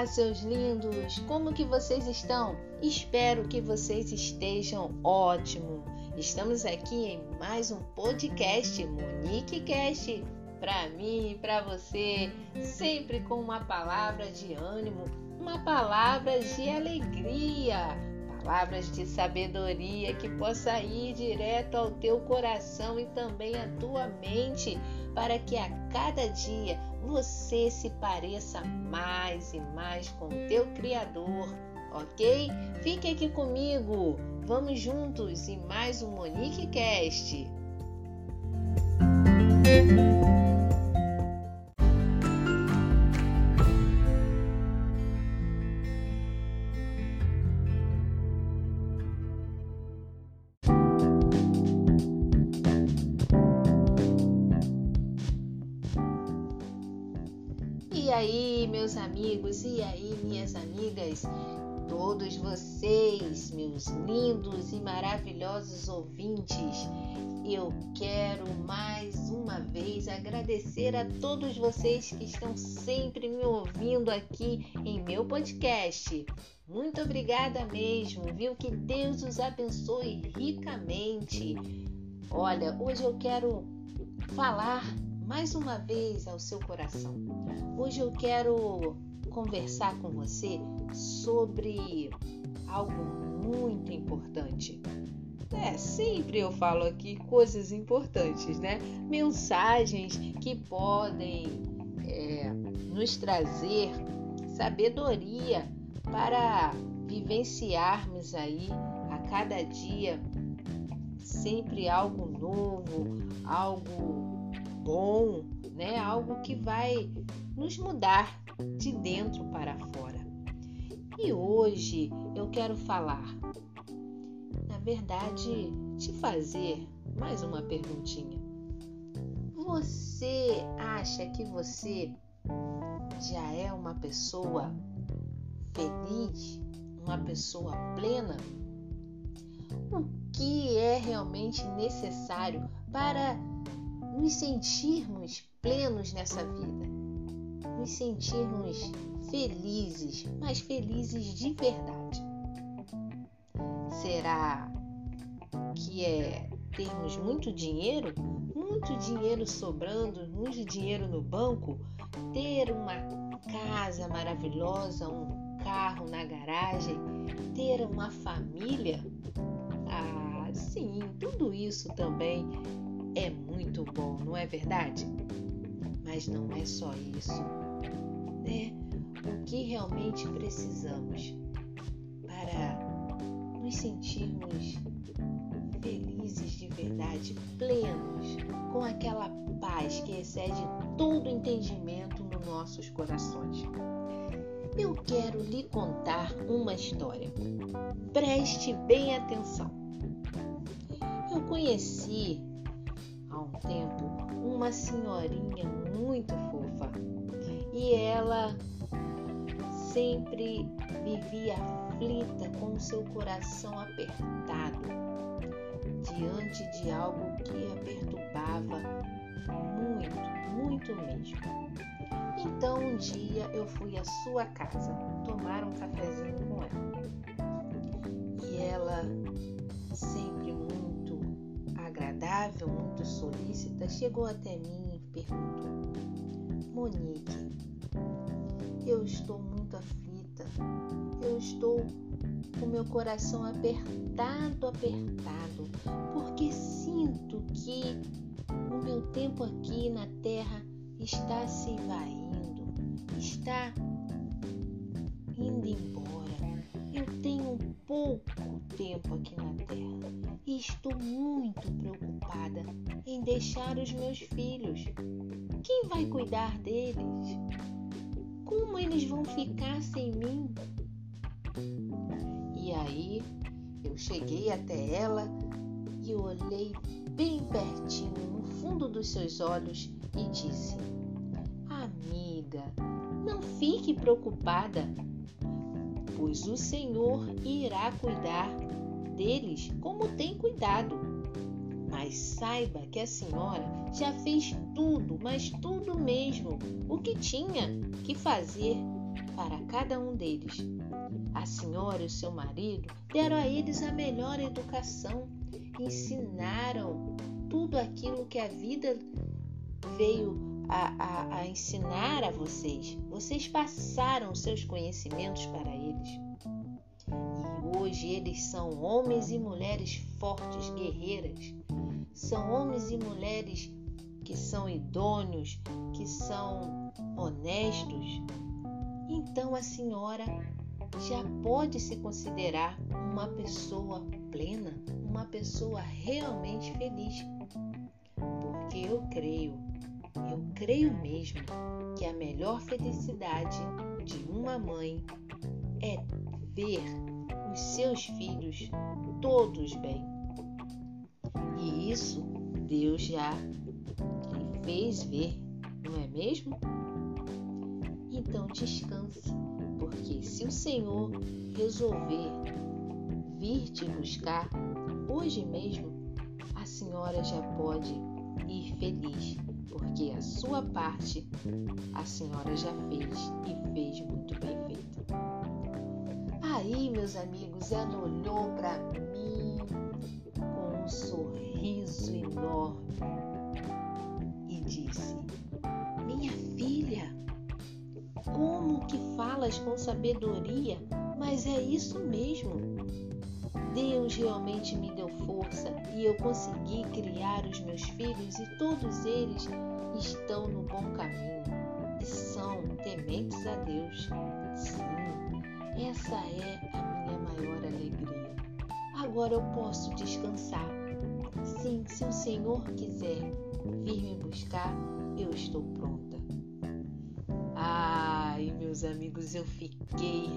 Olá, seus lindos! Como que vocês estão? Espero que vocês estejam ótimo. Estamos aqui em mais um podcast Monique Cast para mim e para você, sempre com uma palavra de ânimo, uma palavra de alegria, palavras de sabedoria que possa ir direto ao teu coração e também à tua mente, para que a cada dia você se pareça mais e mais com o teu Criador, ok? Fique aqui comigo, vamos juntos em mais um Monique Cast. Aí, meus amigos, e aí, minhas amigas, todos vocês, meus lindos e maravilhosos ouvintes, eu quero mais uma vez agradecer a todos vocês que estão sempre me ouvindo aqui em meu podcast. Muito obrigada mesmo, viu? Que Deus os abençoe ricamente. Olha, hoje eu quero falar mais uma vez ao seu coração. Hoje eu quero conversar com você sobre algo muito importante. É, sempre eu falo aqui coisas importantes, né? Mensagens que podem é, nos trazer sabedoria para vivenciarmos aí a cada dia sempre algo novo, algo bom, né? Algo que vai nos mudar de dentro para fora. E hoje eu quero falar, na verdade, te fazer mais uma perguntinha. Você acha que você já é uma pessoa feliz, uma pessoa plena? O que é realmente necessário para nos sentirmos plenos nessa vida, nos sentirmos felizes, mas felizes de verdade. Será que é termos muito dinheiro, muito dinheiro sobrando, muito dinheiro no banco, ter uma casa maravilhosa, um carro na garagem, ter uma família? Ah, sim, tudo isso também é muito bom, não é verdade? Mas não é só isso, né? O que realmente precisamos para nos sentirmos felizes de verdade, plenos, com aquela paz que excede todo entendimento nos nossos corações. Eu quero lhe contar uma história. Preste bem atenção. Eu conheci há um tempo uma senhorinha muito fofa e ela sempre vivia aflita com seu coração apertado diante de algo que a perturbava muito, muito mesmo. Então um dia eu fui à sua casa tomar um cafezinho com ela. E ela sempre muito agradável, muito solícita, chegou até mim e perguntou: Monique, eu estou muito aflita, eu estou com meu coração apertado, apertado, porque sinto que o meu tempo aqui na terra está se esvaindo, está indo embora. Eu tenho pouco tempo aqui na Terra estou muito preocupada em deixar os meus filhos. Quem vai cuidar deles? Como eles vão ficar sem mim? E aí eu cheguei até ela e olhei bem pertinho no fundo dos seus olhos e disse: Amiga, não fique preocupada, pois o Senhor irá cuidar deles como tem cuidado. Mas saiba que a senhora já fez tudo, mas tudo mesmo, o que tinha que fazer para cada um deles. A senhora e o seu marido deram a eles a melhor educação, ensinaram tudo aquilo que a vida veio a, a, a ensinar a vocês. Vocês passaram seus conhecimentos para eles. Hoje eles são homens e mulheres fortes, guerreiras. São homens e mulheres que são idôneos, que são honestos, então a senhora já pode se considerar uma pessoa plena, uma pessoa realmente feliz. Porque eu creio, eu creio mesmo que a melhor felicidade de uma mãe é ver os seus filhos todos bem. E isso Deus já lhe fez ver, não é mesmo? Então descanse, porque se o Senhor resolver vir te buscar hoje mesmo, a senhora já pode ir feliz, porque a sua parte a senhora já fez e fez muito bem feito. Aí, meus amigos, ela olhou para mim com um sorriso enorme e disse: Minha filha, como que falas com sabedoria? Mas é isso mesmo. Deus realmente me deu força e eu consegui criar os meus filhos e todos eles estão no bom caminho e são tementes a Deus. Sim, essa é a minha maior alegria. Agora eu posso descansar. Sim, se o Senhor quiser vir me buscar, eu estou pronta. Ai, meus amigos, eu fiquei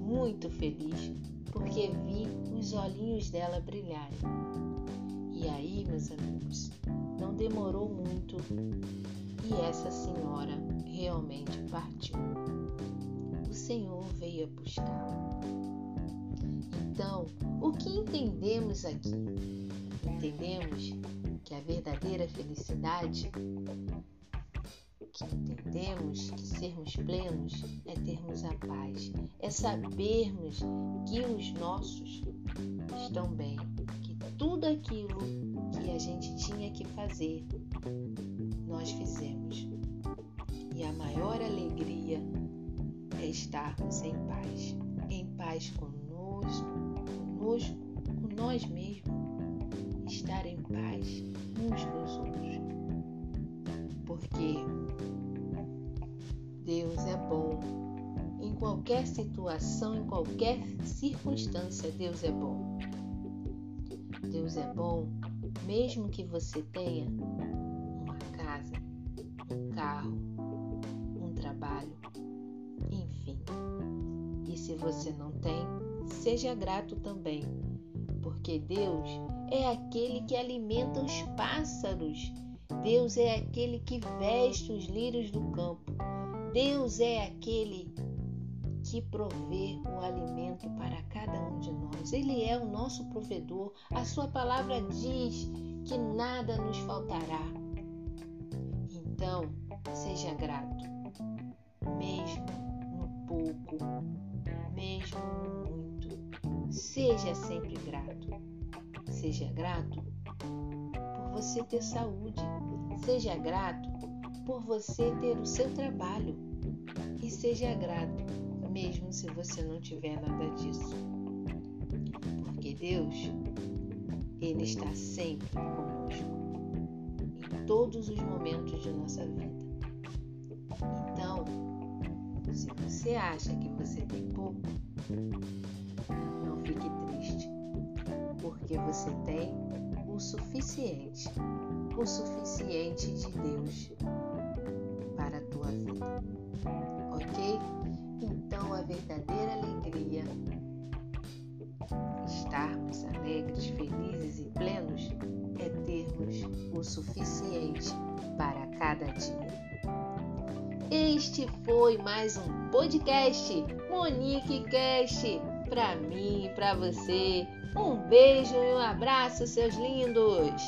muito feliz porque vi os olhinhos dela brilharem. E aí, meus amigos, não demorou muito e essa senhora realmente partiu. O Senhor veio a buscá-la. Então, o que entendemos aqui? Entendemos que a verdadeira felicidade que entendemos que sermos plenos é termos a paz, é sabermos que os nossos estão bem, que tudo aquilo que a gente tinha que fazer, nós fizemos. E a maior alegria é estarmos em paz, em paz conosco, conosco, com nós mesmos, estar em paz uns com os outros. Porque Deus é bom. Em qualquer situação, em qualquer circunstância, Deus é bom. Deus é bom mesmo que você tenha uma casa, um carro, se você não tem, seja grato também, porque Deus é aquele que alimenta os pássaros. Deus é aquele que veste os lírios do campo. Deus é aquele que provê o alimento para cada um de nós. Ele é o nosso provedor. A sua palavra diz que nada nos faltará. Então, seja grato, mesmo no pouco, mesmo muito. Seja sempre grato. Seja grato por você ter saúde. Seja grato por você ter o seu trabalho e seja grato, mesmo se você não tiver nada disso. Porque Deus, Ele está sempre conosco, em todos os momentos de nossa vida. Então, se você acha que você tem pouco, não fique triste, porque você tem o suficiente, o suficiente de Deus Este foi mais um podcast Monique Cast para mim e para você. Um beijo e um abraço, seus lindos.